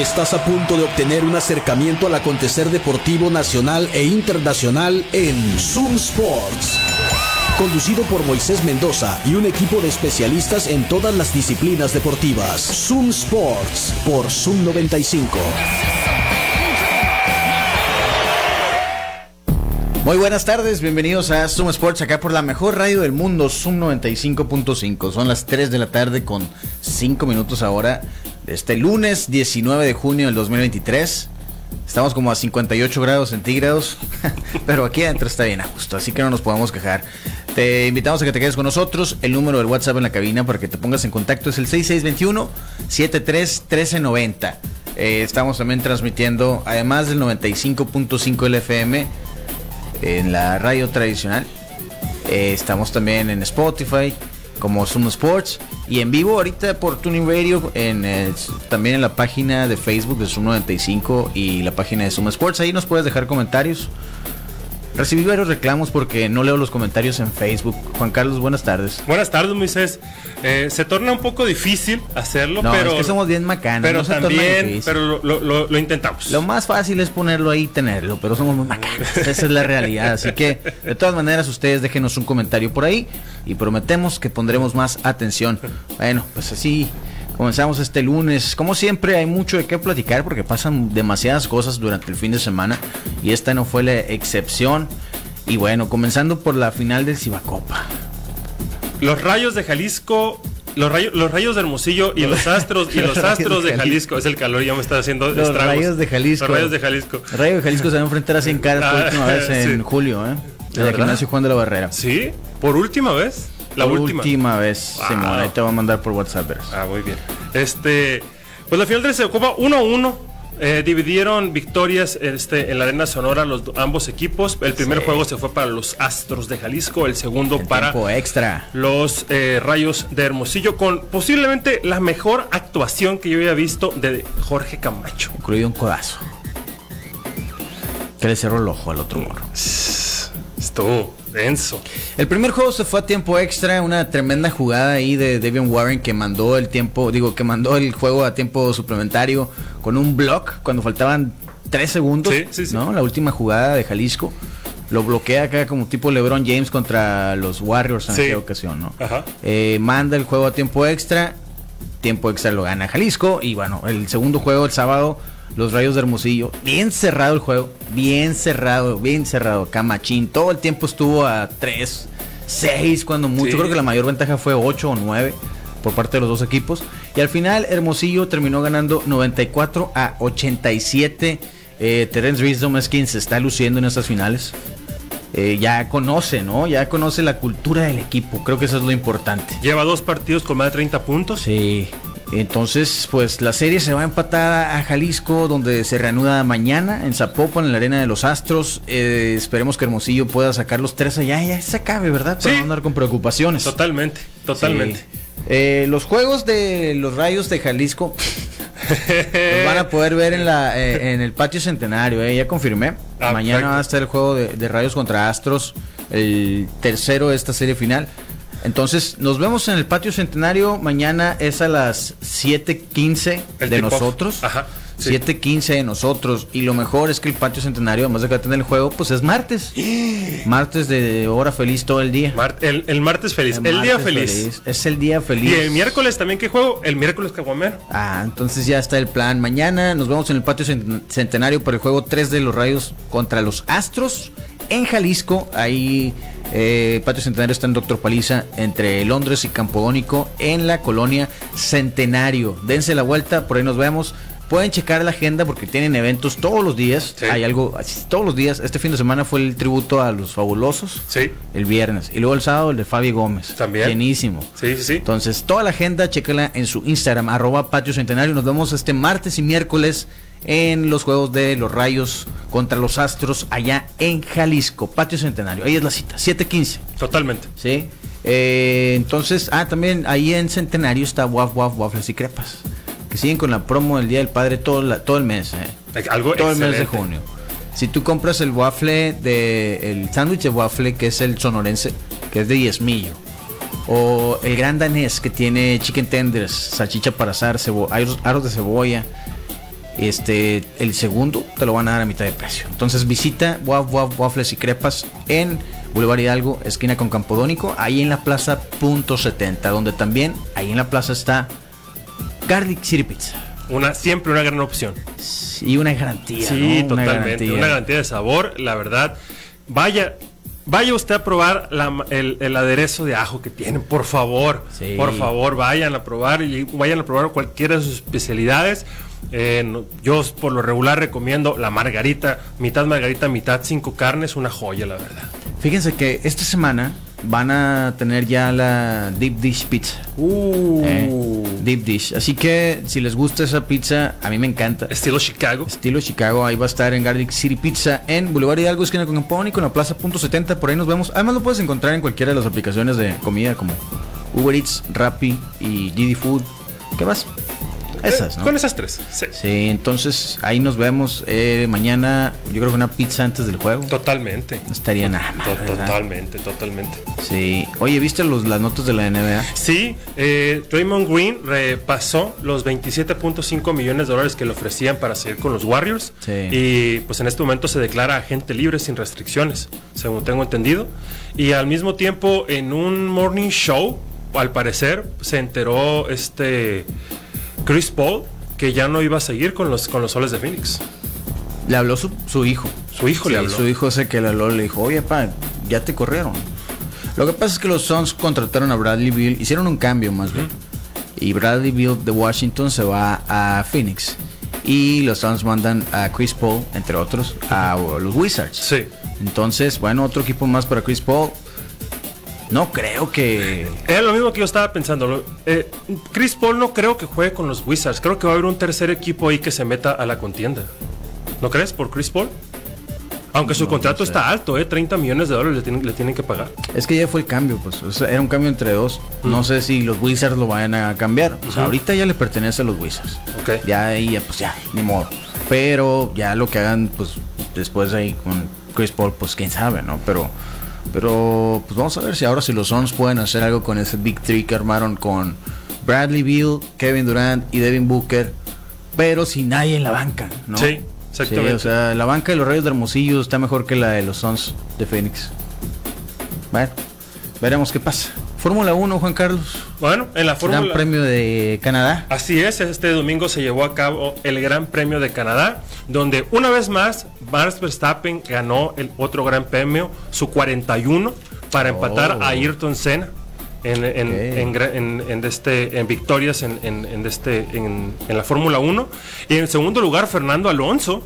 Estás a punto de obtener un acercamiento al acontecer deportivo nacional e internacional en Zoom Sports. Conducido por Moisés Mendoza y un equipo de especialistas en todas las disciplinas deportivas. Zoom Sports por Zoom 95. Muy buenas tardes, bienvenidos a Zoom Sports, acá por la mejor radio del mundo, Zoom 95.5. Son las 3 de la tarde con 5 minutos ahora, este lunes 19 de junio del 2023. Estamos como a 58 grados centígrados, pero aquí adentro está bien a gusto, así que no nos podemos quejar. Te invitamos a que te quedes con nosotros. El número del WhatsApp en la cabina para que te pongas en contacto es el 6621-731390. Eh, estamos también transmitiendo, además del 95.5 LFM, en la radio tradicional. Eh, estamos también en Spotify como Zoom Sports y en vivo ahorita por Tuning Radio eh, también en la página de Facebook de Zoom 95 y la página de Zoom Sports. Ahí nos puedes dejar comentarios Recibí varios reclamos porque no leo los comentarios en Facebook. Juan Carlos, buenas tardes. Buenas tardes, Moisés. Eh, se torna un poco difícil hacerlo, no, pero. Es que somos bien macanos. Pero también, pero lo, intentamos. Lo más fácil es ponerlo ahí y tenerlo, pero somos muy macanos. Esa es la realidad. Así que, de todas maneras, ustedes déjenos un comentario por ahí y prometemos que pondremos más atención. Bueno, pues así Comenzamos este lunes. Como siempre, hay mucho de qué platicar porque pasan demasiadas cosas durante el fin de semana y esta no fue la excepción. Y bueno, comenzando por la final del Cibacopa. Los rayos de Jalisco los rayos, los rayos de Hermosillo y los astros y los astros de Jalisco. Es el calor, ya me está haciendo los rayos de Jalisco. Los rayos de Jalisco. Rayos de Jalisco se van a enfrentar a 100 caras por ah, última vez en julio, ¿eh? En el gimnasio Juan de la Barrera. ¿Sí? ¿Por última vez? La última. vez, Simón. Ahí te voy a mandar por WhatsApp. Ah, muy bien. Este, pues la final de se ocupa 1 a 1. Eh, dividieron victorias este, en la arena sonora los ambos equipos. El primer juego se fue para los Astros de Jalisco, el segundo para extra. los eh, Rayos de Hermosillo, con posiblemente la mejor actuación que yo había visto de Jorge Camacho. Incluido un codazo. Que le cerró el ojo al otro morro. Estuvo denso. El primer juego se fue a tiempo extra, una tremenda jugada ahí de Devian Warren que mandó el tiempo, digo, que mandó el juego a tiempo suplementario con un block cuando faltaban tres segundos, ¿no? La última jugada de Jalisco. Lo bloquea acá como tipo LeBron James contra los Warriors en aquella ocasión, ¿no? Eh, manda el juego a tiempo extra, tiempo extra lo gana Jalisco y bueno, el segundo juego el sábado los Rayos de Hermosillo. Bien cerrado el juego, bien cerrado, bien cerrado. Camachín, todo el tiempo estuvo a 3, 6 cuando mucho. Creo que la mayor ventaja fue 8 o 9 por parte de los dos equipos. Y al final Hermosillo terminó ganando 94 a 87. Eh, Terence Wisdom es quien se está luciendo en estas finales. Eh, ya conoce, ¿no? Ya conoce la cultura del equipo. Creo que eso es lo importante. Lleva dos partidos con más de 30 puntos. Sí. Entonces, pues la serie se va a empatar a Jalisco, donde se reanuda mañana en Zapopan, en la Arena de los Astros. Eh, esperemos que Hermosillo pueda sacar los tres allá. Ya se acabe, ¿verdad? Para no andar con preocupaciones. Totalmente, totalmente. Eh, los juegos de los Rayos de Jalisco los van a poder ver en, la, eh, en el patio centenario. Ya confirmé. Ah, mañana va a estar el juego de, de Rayos contra Astros, el tercero de esta serie final. Entonces, nos vemos en el patio centenario. Mañana es a las 7:15 de nosotros. Ajá. 7:15 de nosotros. Y lo mejor es que el patio centenario, además de que va a tener el juego, pues es martes. martes de hora feliz todo el día. el, martes feliz. El, día feliz. Es el día feliz. Y el miércoles también, ¿qué juego? El miércoles Caguamer. Ah, entonces ya está el plan. Mañana nos vemos en el patio centenario para el juego 3 de los rayos contra los Astros en Jalisco. Ahí eh, Patio Centenario está en Doctor Paliza, entre Londres y Campodónico, en la colonia Centenario. Dense la vuelta, por ahí nos vemos. Pueden checar la agenda porque tienen eventos todos los días. Hay algo, todos los días. Este fin de semana fue el tributo a los fabulosos. Sí. El viernes. Y luego el sábado el de Fabi Gómez. También. Llenísimo. Sí, sí, sí. Entonces, toda la agenda, chéquela en su Instagram, arroba Patio Centenario. Nos vemos este martes y miércoles en los juegos de los Rayos contra los Astros allá en Jalisco, Patio Centenario. Ahí es la cita, 7:15. Totalmente. Sí. Eh, entonces, ah, también ahí en Centenario está Waf Waf Waffles y Crepas. Que siguen con la promo del Día del Padre todo, todo el mes. Eh. Algo todo el mes de junio. Si tú compras el waffle de el sándwich de waffle que es el sonorense, que es de diezmillo, o el gran danés que tiene chicken tenders, salchicha para asar, aros, de cebolla, Este, el segundo te lo van a dar a mitad de precio. Entonces visita Waf Waf Waffles y Crepas en Boulevard Hidalgo, esquina con Campodónico, ahí en la plaza punto 70, donde también ahí en la plaza está Garlic City Pizza. Una, siempre una gran opción. Y una garantía. Sí, totalmente. Una garantía. de sabor, la verdad. Vaya, vaya usted a probar el, aderezo de ajo que tienen, por favor. Por favor, vayan a probar y vayan a probar cualquiera de sus especialidades. Eh, yo por lo regular recomiendo la margarita, mitad margarita, mitad cinco carnes, una joya, la verdad. Fíjense que esta semana van a tener ya la Deep Dish Pizza. Uh. Eh, deep Dish. Así que si les gusta esa pizza, a mí me encanta. Estilo Chicago. Estilo Chicago. Ahí va a estar en Garlic City Pizza en Boulevard Hidalgo, esquina con Campón y con la Plaza Punto 70. Por ahí nos vemos. Además lo puedes encontrar en cualquiera de las aplicaciones de comida como Uber Eats, Rappi y GD Food. ¿Qué más? Esas, ¿no? Con esas tres, sí. Sí, entonces ahí nos vemos eh, mañana. Yo creo que una pizza antes del juego. Totalmente. No estaría nada mal. Totalmente, totalmente. Sí. Oye, ¿viste los, las notas de la NBA? Sí, eh, Draymond Green repasó los 27.5 millones de dólares que le ofrecían para seguir con los Warriors. Sí. Y pues en este momento se declara agente libre sin restricciones, según tengo entendido. Y al mismo tiempo, en un morning show, al parecer, se enteró este Chris Paul que ya no iba a seguir con los, con los soles de Phoenix. Le habló su, hijo. Su hijo le habló. Su hijo ese que le habló le dijo, oye, pa, ya te corrieron. Lo que pasa es que los Suns contrataron a Bradley Bill, hicieron un cambio más bien. Y Bradley Bill de Washington se va a Phoenix. Y los Suns mandan a Chris Paul, entre otros, a los Wizards. Sí. Entonces, bueno, otro equipo más para Chris Paul. No creo que. Es lo mismo que yo estaba pensando. Eh, Chris Paul no creo que juegue con los Wizards. Creo que va a haber un tercer equipo ahí que se meta a la contienda. ¿No crees? Por Chris Paul. Aunque su contrato está alto, ¿eh? 30 millones de dólares le tienen, que pagar. Es que ya fue el cambio, pues. era un cambio entre dos. No sé si los Wizards lo vayan a cambiar. ahorita ya le pertenece a los Wizards. Ok. Ya ahí, pues ya, ni modo. Pero ya lo que hagan, pues, después ahí con Chris Paul, pues quién sabe, ¿no? Pero pero pues vamos a ver si ahora si los Suns pueden hacer algo con ese Big Three que armaron con Bradley Beal, Kevin Durant y Devin Booker, pero sin nadie en la banca, ¿no? Sí, exactamente. o sea, la banca de los Reyes de Hermosillo está mejor que la de los Suns de Phoenix. Bueno, veremos qué pasa. Fórmula 1, Juan Carlos. Bueno, en la Fórmula. Gran Premio de Canadá. Así es, este domingo se llevó a cabo el Gran Premio de Canadá, donde una vez más Max Verstappen ganó el otro Gran Premio, su 41, para empatar a oh. Ayrton Senna. En, en, este, en victorias en, en, este, en, la Fórmula 1. Y en segundo lugar, Fernando Alonso.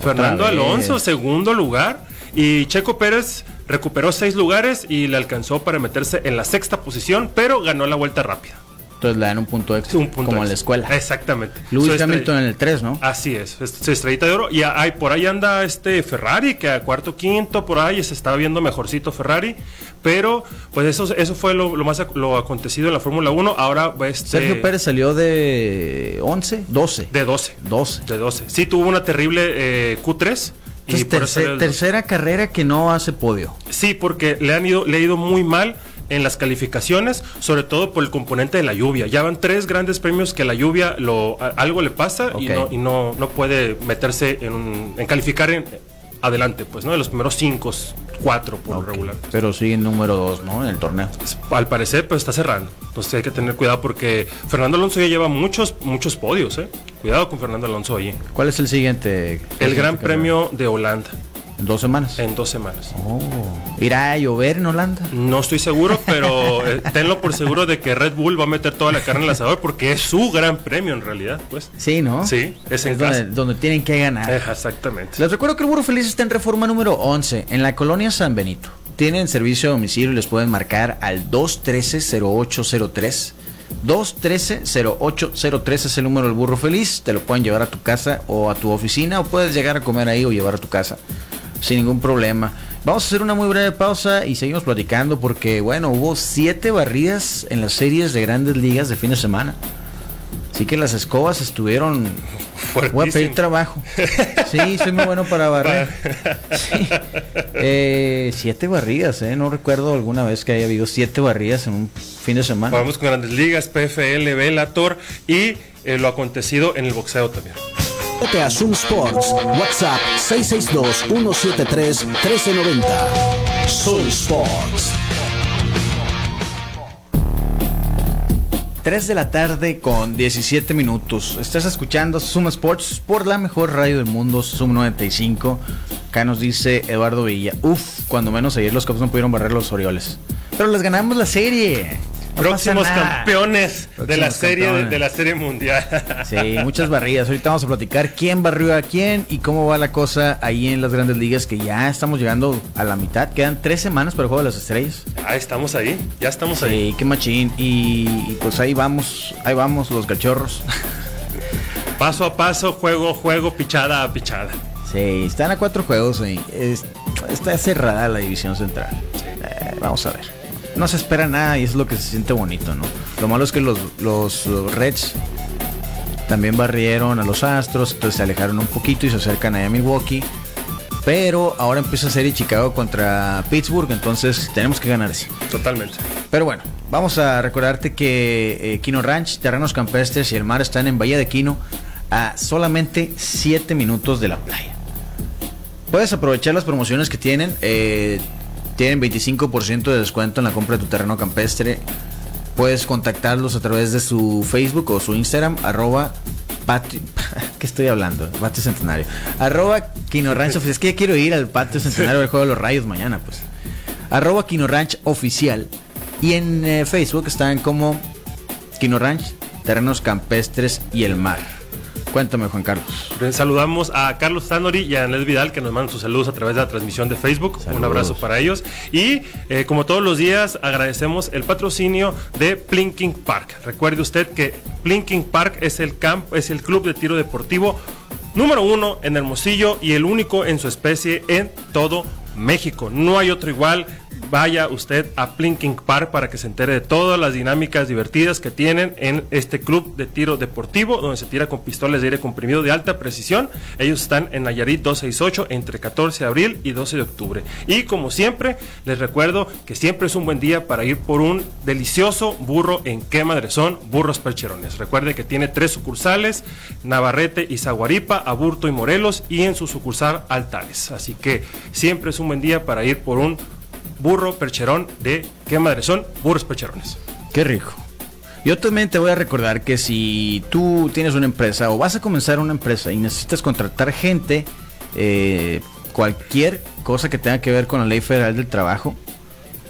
Fernando Alonso, segundo lugar. Y Checo Pérez recuperó seis lugares y le alcanzó para meterse en la sexta posición, pero ganó la vuelta rápida. Entonces le dan un punto extra, un punto como en la escuela. Exactamente. Luis Hamilton en el 3, ¿no? Así es, su estrellita de oro. Y hay, por ahí anda este Ferrari, que a cuarto, quinto, por ahí se está viendo mejorcito Ferrari. Pero, pues eso, eso fue lo, más lo acontecido en la Fórmula 1. Ahora, este... Sergio Pérez salió de 11, 12. De 12. 12. De 12. Sí, tuvo una terrible eh, Q3 y tercera carrera que no hace podio. Sí, porque le han ido, le ha ido muy mal en las calificaciones, sobre todo por el componente de la lluvia. Ya van tres grandes premios que la lluvia lo algo le pasa y, no, y no, no puede meterse en, en calificar en, adelante, pues, ¿no? De los primeros cinco, cuatro por regular. Pero sigue número dos, ¿no? En el torneo. Al parecer, pues está cerrando. Entonces hay que tener cuidado porque Fernando Alonso ya lleva muchos, muchos podios, ¿eh? Cuidado con Fernando Alonso allí. ¿Cuál es el siguiente? El Gran Premio de Holanda. ¿En dos semanas? En dos semanas. Oh. ¿Irá a llover en Holanda? No estoy seguro, pero eh, tenlo por seguro de que Red Bull va a meter toda la carne en el asador porque es su gran premio en realidad, pues. Sí, ¿no? Sí, es, en donde, donde, tienen que ganar. Eh, exactamente. Les recuerdo que el Burro Feliz está en reforma número 11, en la colonia San Benito. Tienen servicio a domicilio y les pueden marcar al 213-0803. 213-0803 es el número del burro feliz. Te lo pueden llevar a tu casa o a tu oficina o puedes llegar a comer ahí o llevar a tu casa sin ningún problema. Vamos a hacer una muy breve pausa y seguimos platicando porque, bueno, hubo siete barridas en las series de grandes ligas de fin de semana. Así que las escobas estuvieron. Voy a pedir trabajo. Sí, soy muy bueno para barrer. Eh, siete barridas, ¿eh? No recuerdo alguna vez que haya habido siete barridas en un fin de semana. Vamos con grandes ligas, PFL, Velator y eh, lo acontecido en el boxeo también. A Zoom Sports. WhatsApp 662-173-1390. Zoom Sports. 3 de la tarde con 17 minutos. Estás escuchando Zoom Sports por la mejor radio del mundo, Zoom 95. Acá nos dice Eduardo Villa. Uf, cuando menos ayer los Cubs no pudieron barrer los Orioles. Pero les ganamos la serie próximos campeones de la serie de, la serie mundial. Sí, muchas barridas. Ahorita vamos a platicar quién barrió a quién y cómo va la cosa ahí en las grandes ligas que ya estamos llegando a la mitad. Quedan tres semanas para el juego de las estrellas. Ah, estamos ahí, ya estamos ahí. Sí, qué machín. Y, pues ahí vamos, ahí vamos los cachorros. Paso a paso, juego, juego, pichada a pichada. Sí, están a cuatro juegos ahí. está cerrada la división central. Eh, vamos a ver no se espera nada y es lo que se siente bonito, ¿no? Lo malo es que los, los, Reds también barrieron a los Astros, entonces se alejaron un poquito y se acercan a Milwaukee. Pero ahora empieza a ser Chicago contra Pittsburgh, entonces tenemos que ganar así. Totalmente. Pero bueno, vamos a recordarte que eh, Kino Ranch, Terrenos Campestres y el mar están en Bahía de Quino a solamente 7 minutos de la playa. Puedes aprovechar las promociones que tienen. Eh, tienen 25% de descuento en la compra de tu terreno campestre. Puedes contactarlos a través de su Facebook o su Instagram, arroba patio. ¿Qué estoy hablando? Patio Centenario. Arroba Kino Ranch Oficial. Es que ya quiero ir al patio Centenario del Juego de los Rayos mañana, pues. Arroba Kino Ranch Oficial. Y en eh, Facebook están como Kino Ranch, Terrenos Campestres y el Mar. Cuéntame, Juan Carlos. saludamos a Carlos Tanori y a Anel Vidal, que nos mandan sus saludos a través de la transmisión de Facebook. Un abrazo para ellos. Y eh, como todos los días, agradecemos el patrocinio de Plinking Park. Recuerde usted que Plinking Park es el, camp, es el club de tiro deportivo número uno en Hermosillo y el único en su especie en todo México. No hay otro igual vaya usted a Plinking Park para que se entere de todas las dinámicas divertidas que tienen en este club de tiro deportivo, donde se tira con pistolas de aire comprimido de alta precisión. Ellos están en Nayarit 268 entre 14 de abril y 12 de octubre. Y como siempre, les recuerdo que siempre es un buen día para ir por un delicioso burro en qué madre son burros percherones. Recuerde que tiene tres sucursales, Navarrete y Zaguaripa, Aburto y Morelos, y en su sucursal Altares. Así que siempre es un buen día para ir por un burro percherón de qué madre son burros percherones. Qué rico. Yo también te voy a recordar que si tú tienes una empresa o vas a comenzar una empresa y necesitas contratar gente, eh, cualquier cosa que tenga que ver con la ley federal del trabajo,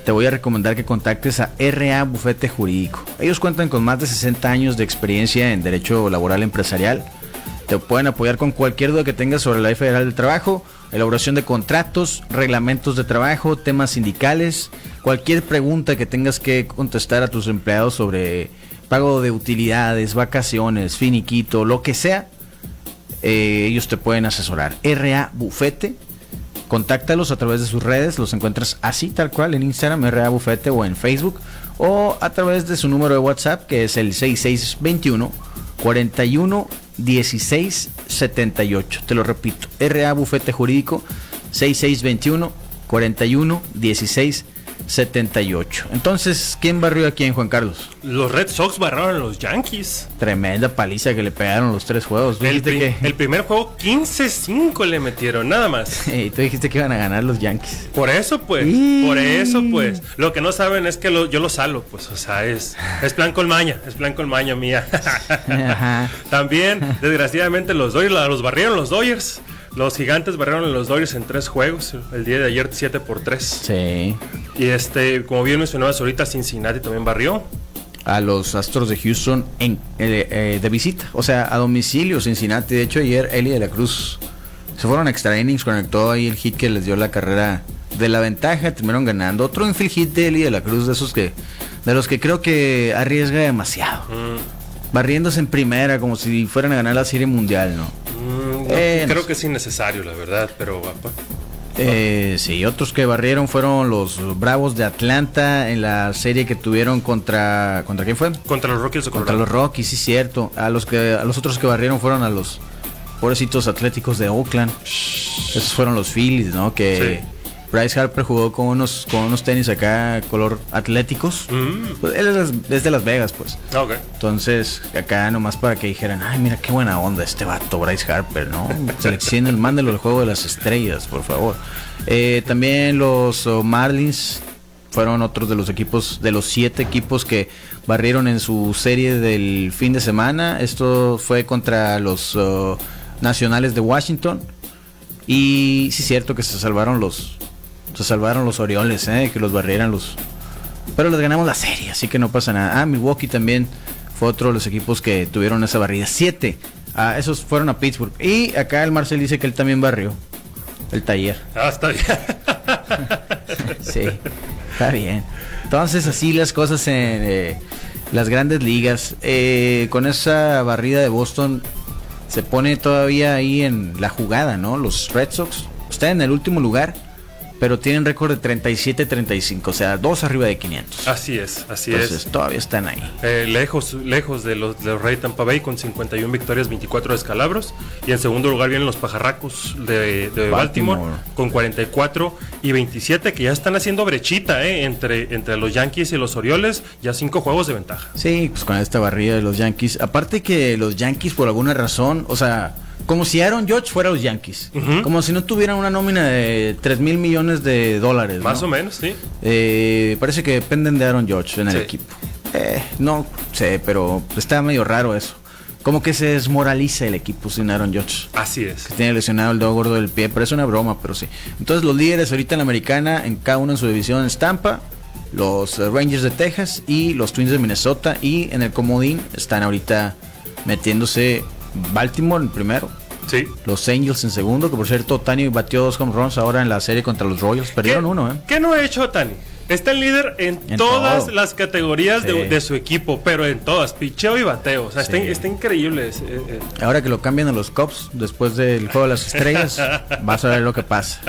te voy a recomendar que contactes a RA Bufete Jurídico. Ellos cuentan con más de 60 años de experiencia en derecho laboral empresarial. Te pueden apoyar con cualquier duda que tengas sobre la ley federal del trabajo elaboración de contratos, reglamentos de trabajo, temas sindicales, cualquier pregunta que tengas que contestar a tus empleados sobre pago de utilidades, vacaciones, finiquito, lo que sea, eh, ellos te pueden asesorar. RA Bufete, contáctalos a través de sus redes, los encuentras así tal cual en Instagram, RA Bufete o en Facebook, o a través de su número de WhatsApp que es el 6621 41 16 78. Te lo repito, RA Bufete Jurídico 6621 41 16 78. Entonces, ¿quién barrió a quién, Juan Carlos? Los Red Sox barraron a los Yankees. Tremenda paliza que le pegaron los tres juegos. El, el, primer juego 15-5 le metieron, nada más. y tú dijiste que iban a ganar los Yankees. Por eso, pues. Por eso, pues. Lo que no saben es que yo lo salo, pues. O sea, es, es plan colmaña. Es plan colmaña mía. También, desgraciadamente, los Dodgers los barrieron los Dodgers. Los gigantes barrieron a los Dodgers en tres juegos. El día de ayer 7 por 3. Sí. Y este, como bien mencionabas ahorita, Cincinnati también barrió. A los Astros de Houston en, eh, eh, de visita. O sea, a domicilio Cincinnati. De hecho, ayer Eli de la Cruz se fueron a extra innings, conectó ahí el hit que les dio la carrera de la ventaja. Terminaron ganando. Otro infield hit de Eli de la Cruz, de esos que, de los que creo que arriesga demasiado. Mm. Barriéndose en primera, como si fueran a ganar la Serie Mundial, ¿no? Eh, creo que es innecesario, la verdad, pero... Eh, sí, otros que barrieron fueron los Bravos de Atlanta en la serie que tuvieron contra contra quién fue? Contra los Rockies. Contra los Rockies, sí cierto. A los que a los otros que barrieron fueron a los pobrecitos Atléticos de Oakland. Esos fueron los Phillies, ¿no? Que Bryce Harper jugó con unos, con unos tenis acá color atléticos. Mm. Pues, él es, de Las Vegas, pues. Okay. Entonces, acá nomás para que dijeran, ay, mira qué buena onda este vato, Bryce Harper, ¿no? Seleccionen, mándelo al juego de las estrellas, por favor. Eh, también los oh, Marlins fueron otros de los equipos, de los siete equipos que barrieron en su serie del fin de semana. Esto fue contra los oh, Nacionales de Washington. Y sí es cierto que se salvaron los se salvaron los Orioles, eh, que los barrieran los pero les ganamos la serie, así que no pasa nada. Ah, Milwaukee también fue otro de los equipos que tuvieron esa barrida. Siete. Ah, esos fueron a Pittsburgh. Y acá el Marcel dice que él también barrió el taller. Ah, está bien. sí, está bien. Entonces así las cosas en eh, las grandes ligas. Eh, con esa barrida de Boston se pone todavía ahí en la jugada, ¿no? Los Red Sox están en el último lugar pero tienen récord de 37-35, o sea, dos arriba de 500. Así es, así Entonces, es. Todavía están ahí. Eh, lejos, lejos de los, de los Rey Tampa Bay con 51 victorias, 24 descalabros. Y en segundo lugar vienen los pajarracos de, Baltimore. con 44 y 27, que ya están haciendo brechita eh, entre, entre los Yankees y los Orioles, ya cinco juegos de ventaja. Sí, pues con esta barrida de los Yankees. Aparte que los Yankees, por alguna razón, o sea como si Aaron George fuera los Yankees. Como si no tuvieran una nómina de 3 mil millones de dólares. Más o menos, sí. Eh, parece que dependen de Aaron George en el equipo. Eh, no sé, pero está medio raro eso. Como que se desmoraliza el equipo sin Aaron George. Así es. Que tiene lesionado el dedo gordo del pie, pero es una broma, pero sí. Entonces los líderes ahorita en la americana, en cada uno en su división, Estampa, los Rangers de Texas y los Twins de Minnesota. Y en el comodín están ahorita metiéndose Baltimore en primero. Sí. Los Angels en segundo, que por cierto, Tani batió dos home runs ahora en la serie contra los Royals. Perdieron uno, ¿eh? ¿Qué no ha hecho Tani? Está el líder en, todas las categorías de, su equipo, pero en todas, picheo y bateo. O sea, está, increíble. Eh, eh. Ahora que lo cambian a los Cubs después del juego de las estrellas, vas a ver lo que pasa.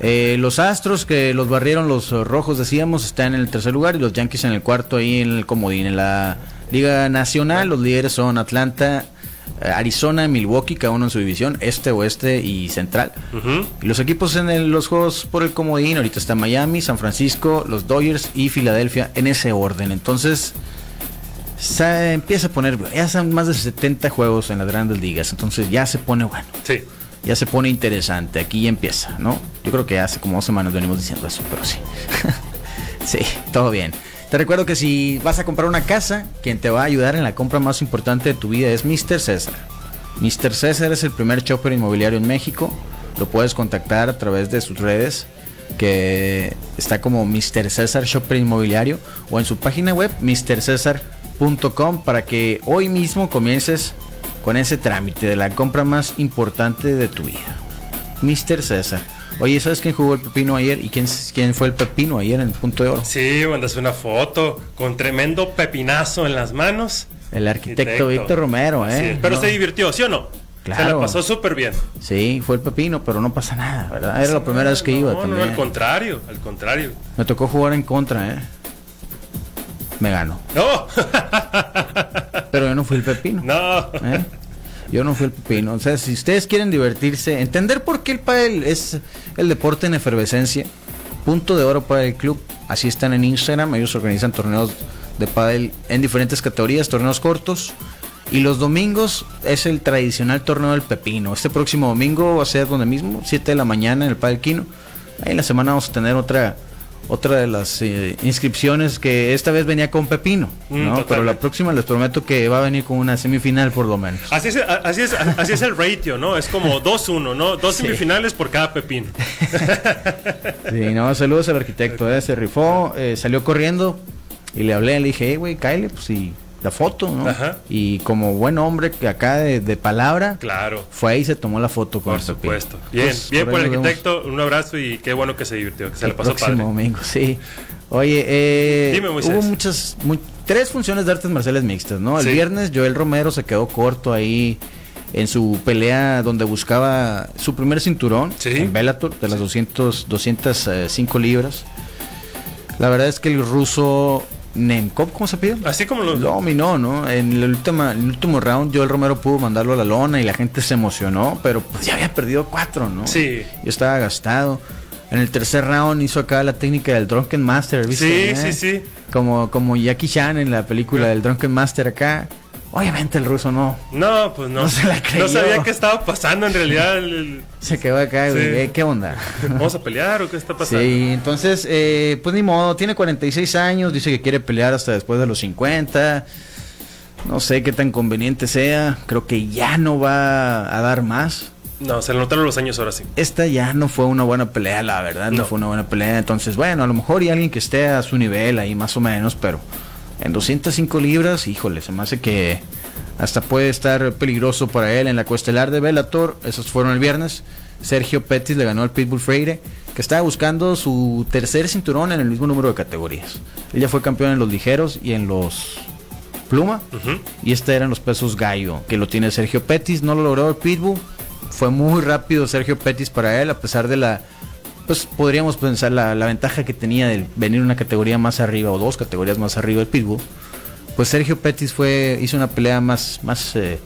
Eh, los Astros, que los barrieron los rojos, decíamos, están en el tercer lugar y los Yankees en el cuarto ahí en el comodín. En la Liga Nacional, los líderes son Atlanta, Arizona, Milwaukee, cada uno en su división, este, oeste y central. Y los equipos en los juegos por el comodín, ahorita está Miami, San Francisco, los Dodgers y Filadelfia en ese orden. Entonces, se empieza a poner, ya son más de 70 juegos en las grandes ligas, entonces ya se pone bueno. Sí. Ya se pone interesante, aquí ya empieza, ¿no? Yo creo que hace como dos semanas venimos diciendo eso, pero sí. sí, todo bien. Te recuerdo que si vas a comprar una casa, quien te va a ayudar en la compra más importante de tu vida es Mr. César. Mr. César es el primer chopper inmobiliario en México. Lo puedes contactar a través de sus redes, que está como Mr. César Shopper Inmobiliario, o en su página web, mrcesar.com, para que hoy mismo comiences con ese trámite de la compra más importante de tu vida. Mr. César. Oye, ¿sabes quién jugó el pepino ayer? ¿Y quién, quién fue el pepino ayer en el punto de oro? Sí, mandas una foto con tremendo pepinazo en las manos. El arquitecto, Víctor Romero, ¿eh? pero se divirtió, ¿sí o no? Claro. Se la pasó súper bien. Sí, fue el pepino, pero no pasa nada, ¿verdad? Era la primera vez que iba también. No, al contrario, al contrario. Me tocó jugar en contra, ¿eh? Me ganó. ¡No! pero yo no fui el pepino. No. ¿eh? Yo no fui el pepino. O sea, si ustedes quieren divertirse, entender por qué el pádel es el deporte en efervescencia, punto de oro para el club. Así están en Instagram. Ellos organizan torneos de pádel en diferentes categorías, torneos cortos. Y los domingos es el tradicional torneo del pepino. Este próximo domingo va a ser donde mismo, 7 de la mañana en el Padel Quino. Ahí en la semana vamos a tener otra otra de las eh, inscripciones que esta vez venía con Pepino, mm, ¿no? Pero la próxima les prometo que va a venir con una semifinal por lo menos. Así es, así es, así es el ratio, ¿no? Es como 2-1, ¿no? Dos semifinales por cada Pepino. sí, no, saludos al arquitecto, ¿eh? se rifó, eh, salió corriendo y le hablé, le dije, hey, güey, Kyle, pues sí la foto, ¿no? Y como buen hombre que acá de, palabra, claro. fue ahí y se tomó la foto con Por supuesto. Bien, pues, bien por, el arquitecto, un abrazo y qué bueno que se divirtió, que se le pasó padre. domingo, sí. Oye, eh, hubo muchas, tres funciones de artes marciales mixtas, ¿no? El viernes Joel Romero se quedó corto ahí en su pelea donde buscaba su primer cinturón en Bellator de las 200, 205 libras. La verdad es que el ruso Nemkov, ¿cómo se pide? Así como lo dominó, ¿no? En el último, el último round, Joel Romero pudo mandarlo a la lona y la gente se emocionó, pero pues ya había perdido cuatro, ¿no? Sí. Yo estaba gastado. En el tercer round hizo acá la técnica del Drunken Master, ¿viste? Sí, sí, sí. Como, como Jackie Chan en la película del Drunken Master acá. Obviamente el ruso no. No, pues no. No, se la no sabía qué estaba pasando en realidad. Se quedó acá, güey. ¿Qué onda? ¿Vamos a pelear o qué está pasando? Sí, entonces, eh, pues ni modo. Tiene 46 años, dice que quiere pelear hasta después de los 50. No sé qué tan conveniente sea. Creo que ya no va a dar más. No, se le notaron los años ahora sí. Esta ya no fue una buena pelea, la verdad. No, no fue una buena pelea. Entonces, bueno, a lo mejor y alguien que esté a su nivel ahí más o menos, pero en 205 libras, híjole, se me hace que hasta puede estar peligroso para él en la cuestelar de Bellator. Esos fueron el viernes. Sergio Pettis le ganó al Pitbull Freire, que estaba buscando su tercer cinturón en el mismo número de categorías. Él ya fue campeón en los ligeros y en los pluma. Y este eran los pesos gallo, que lo tiene Sergio Pettis. No lo logró el Pitbull. Fue muy rápido Sergio Pettis para él, a pesar de la pues podríamos pensar la, ventaja que tenía de venir una categoría más arriba o dos categorías más arriba del Pitbull. Pues Sergio Pettis fue, hizo una pelea más, más eh,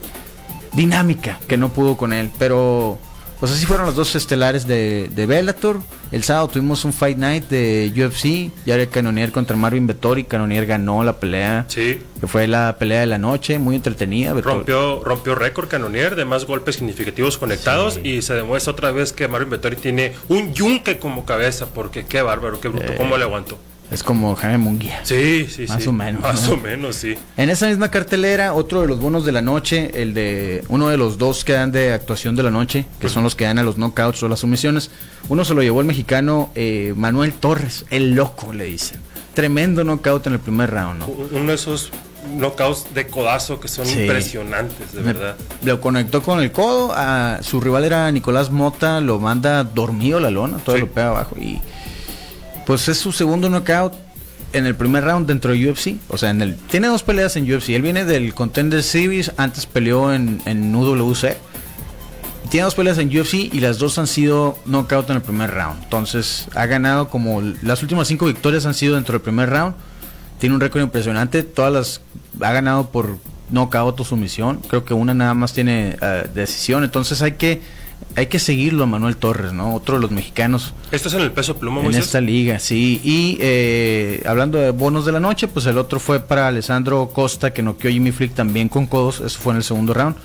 dinámica que no pudo con él. Pero pues así fueron los dos estelares de, de Bellator. El sábado tuvimos un Fight Night de UFC. Ya era Canonier contra Marvin Vettori. Canonier ganó la pelea. Sí. Que fue la pelea de la noche, muy entretenida. Rompió, rompió récord Canonier de más golpes significativos conectados. Y se demuestra otra vez que Marvin Vettori tiene un yunque como cabeza. Porque qué bárbaro, qué bruto. ¿Cómo le aguantó? Es como Jaime Munguía. Sí, sí, Más o menos. Más o menos, sí. En esa misma cartelera, otro de los bonos de la noche, el de uno de los dos que dan de actuación de la noche, que son los que dan a los knockouts o las sumisiones. Uno se lo llevó el mexicano eh, Manuel Torres, el loco, le dicen. Tremendo knockout en el primer round, ¿no? Uno de esos knockouts de codazo que son impresionantes, de verdad. Lo conectó con el codo, a, su rival era Nicolás Mota, lo manda dormido la lona, todo lo pega abajo y pues es su segundo knockout en el primer round dentro de UFC. O sea, en el, tiene dos peleas en UFC. Él viene del Contender Series, antes peleó en, en UWC. Tiene dos peleas en UFC y las dos han sido knockout en el primer round. Entonces ha ganado como las últimas cinco victorias han sido dentro del primer round. Tiene un récord impresionante. Todas las ha ganado por knockout o sumisión. Creo que una nada más tiene eh, decisión. Entonces hay que hay que seguirlo a Manuel Torres, ¿no? Otro de los mexicanos. ¿Esto es en el peso pluma, En esta liga, sí. Y eh, hablando de bonos de la noche, pues el otro fue para Alessandro Costa, que noqueó Jimmy Flick también con codos. Eso fue en el segundo round.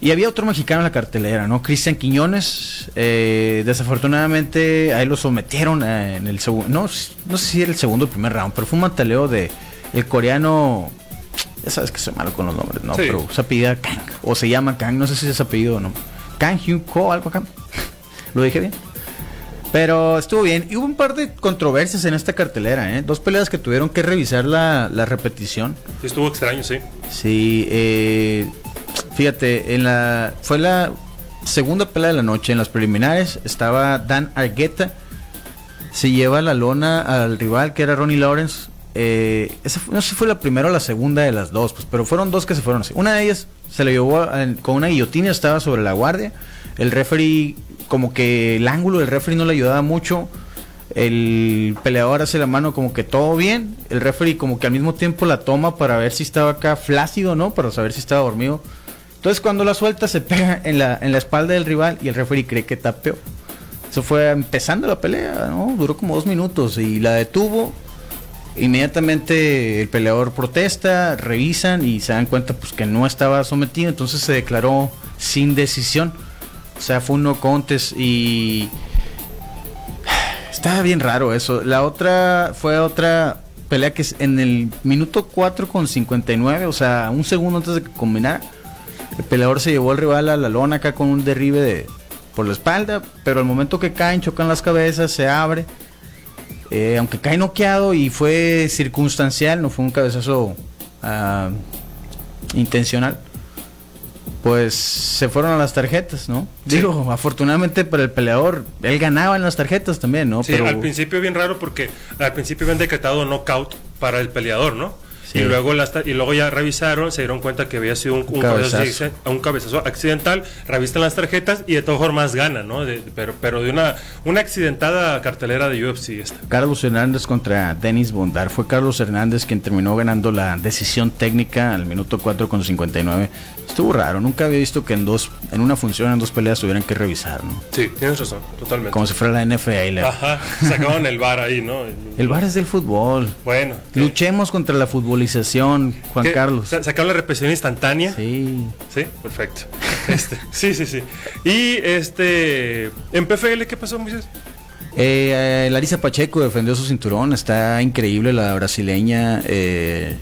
Y había otro mexicano en la cartelera, ¿no? Cristian Quiñones. Eh, desafortunadamente, ahí lo sometieron eh, en el segundo. No, no sé si era el segundo o el primer round, pero fue un mataleo de el coreano. Ya sabes que soy malo con los nombres, ¿no? Pero se apellida Kang. O se llama Kang, no sé si es apellido o no. Kang Hyun Ko, algo acá. Lo dije bien. Pero estuvo bien. Y hubo un par de controversias en esta cartelera, ¿eh? Dos peleas que tuvieron que revisar la, repetición. estuvo extraño, sí. Sí, eh, fíjate, en la fue la segunda pelea de la noche. En las preliminares estaba Dan Argueta. Se lleva la lona al rival que era Ronnie Lawrence. Eh, esa no sé si fue la primera o la segunda de las dos, pues, pero fueron dos que se fueron así. Una de ellas se le llevó con una guillotina, estaba sobre la guardia. El referee, como que el ángulo del referee no le ayudaba mucho. El peleador hace la mano como que todo bien. El referee como que al mismo tiempo la toma para ver si estaba acá flácido, ¿no? Para saber si estaba dormido. Entonces cuando la suelta se pega en la, en la espalda del rival y el referee cree que tapeó. Eso fue empezando la pelea, ¿no? Duró como dos minutos y la detuvo Inmediatamente el peleador protesta, revisan y se dan cuenta pues que no estaba sometido, entonces se declaró sin decisión. O sea, fue un no contest y estaba bien raro eso. La otra fue otra pelea que es en el minuto 4 con 59, o sea, un segundo antes de que combinara. El peleador se llevó al rival a la lona acá con un derribe de, por la espalda, pero al momento que caen, chocan las cabezas, se abre eh, aunque cae noqueado y fue circunstancial, no fue un cabezazo ah, intencional, pues se fueron a las tarjetas, ¿no? Digo, afortunadamente para el peleador, él ganaba en las tarjetas también, ¿no? Sí, Pero... al principio bien raro porque al principio habían decretado knockout para el peleador, ¿no? Y luego y luego ya revisaron, se dieron cuenta que había sido un, un, cabezazo. un cabezazo accidental, revisan las tarjetas y de todas formas gana, ¿no? pero, pero de una, una accidentada cartelera de UFC esta. Carlos Hernández contra Denis Bondar. Fue Carlos Hernández quien terminó ganando la decisión técnica al minuto 4 con 59. Estuvo raro, nunca había visto que en dos, en una función, en dos peleas tuvieran que revisar, ¿no? Sí, tienes razón, totalmente. Como si fuera la NFL. Ajá, sacaban el bar ahí, ¿no? El bar es del fútbol. Bueno. Luchemos contra la Juan Carlos. Sacaron la represión instantánea. Sí. Sí, perfecto. Este, sí, sí, sí. Y este, en PFL, ¿qué pasó, Moisés? Eh, eh, Larisa Pacheco defendió su cinturón, está increíble la brasileña. Eh,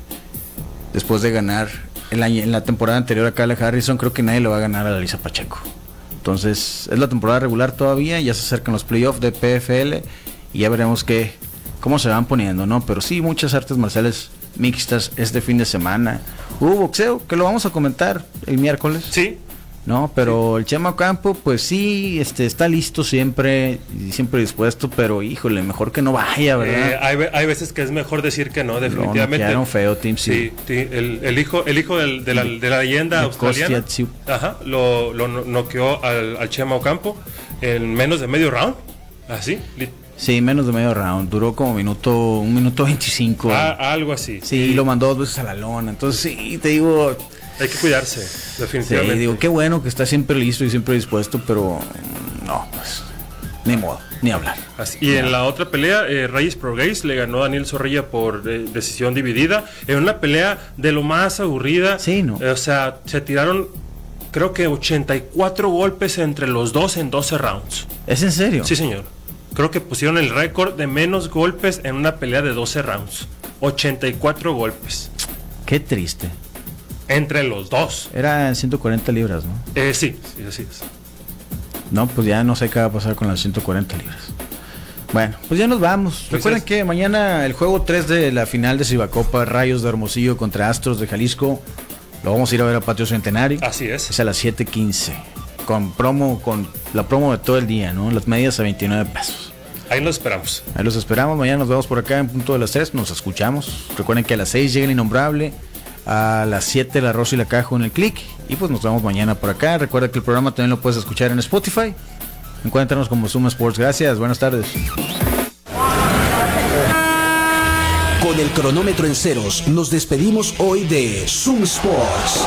después de ganar en la, temporada anterior a Kyle Harrison, creo que nadie le va a ganar a Larisa Pacheco. Entonces, es la temporada regular todavía, ya se acercan los playoffs de PFL y ya veremos qué, cómo se van poniendo, ¿no? Pero sí, muchas artes marciales mixtas este fin de semana. Hubo boxeo, que lo vamos a comentar el miércoles. Sí, no, pero el Chema Campo, pues sí, este, está listo siempre y siempre dispuesto, pero híjole, mejor que no vaya, ¿verdad? Eh, hay, veces que es mejor decir que no, definitivamente. No, feo, Tim, sí. sí, El, hijo, el hijo de, la, leyenda australiana, ajá, lo, lo noqueó al, al Chema Ocampo en menos de medio round, así, Sí, menos de medio round. Duró como minuto, un minuto veinticinco. Ah, algo así. Sí, lo mandó dos veces a la lona. Entonces, sí, te digo, hay que cuidarse, definitivamente. Sí, digo, qué bueno que está siempre listo y siempre dispuesto, pero no, pues, ni modo, ni hablar. y en la otra pelea, eh, Reyes Pro le ganó a Daniel Zorrilla por eh, decisión dividida. En una pelea de lo más aburrida. Sí, ¿no? o sea, se tiraron, creo que 84 golpes entre los dos en 12 rounds. ¿Es en serio? Sí, señor. Creo que pusieron el récord de menos golpes en una pelea de 12 rounds. 84 golpes. Qué triste. Entre los dos. Era 140 libras, ¿no? Eh, sí, sí, así es. No, pues ya no sé qué va a pasar con las 140 libras. Bueno, pues ya nos vamos. Pues Recuerden que mañana el juego 3 de la final de Cibacopa, Rayos de Hermosillo contra Astros de Jalisco, lo vamos a ir a ver a Patio Centenario. Así es. Es a las 7.15. Con promo, con la promo de todo el día, ¿no? Las medias a 29 pesos. Ahí los esperamos. Ahí los esperamos. Mañana nos vemos por acá en punto de las 3. Nos escuchamos. Recuerden que a las 6 llega el innombrable a las 7 la Rosa y la Caja en el click. Y pues nos vemos mañana por acá. Recuerda que el programa también lo puedes escuchar en Spotify. Encuéntranos como Suma Sports. Gracias, buenas tardes. Con el cronómetro en ceros, nos despedimos hoy de Zoom Sports.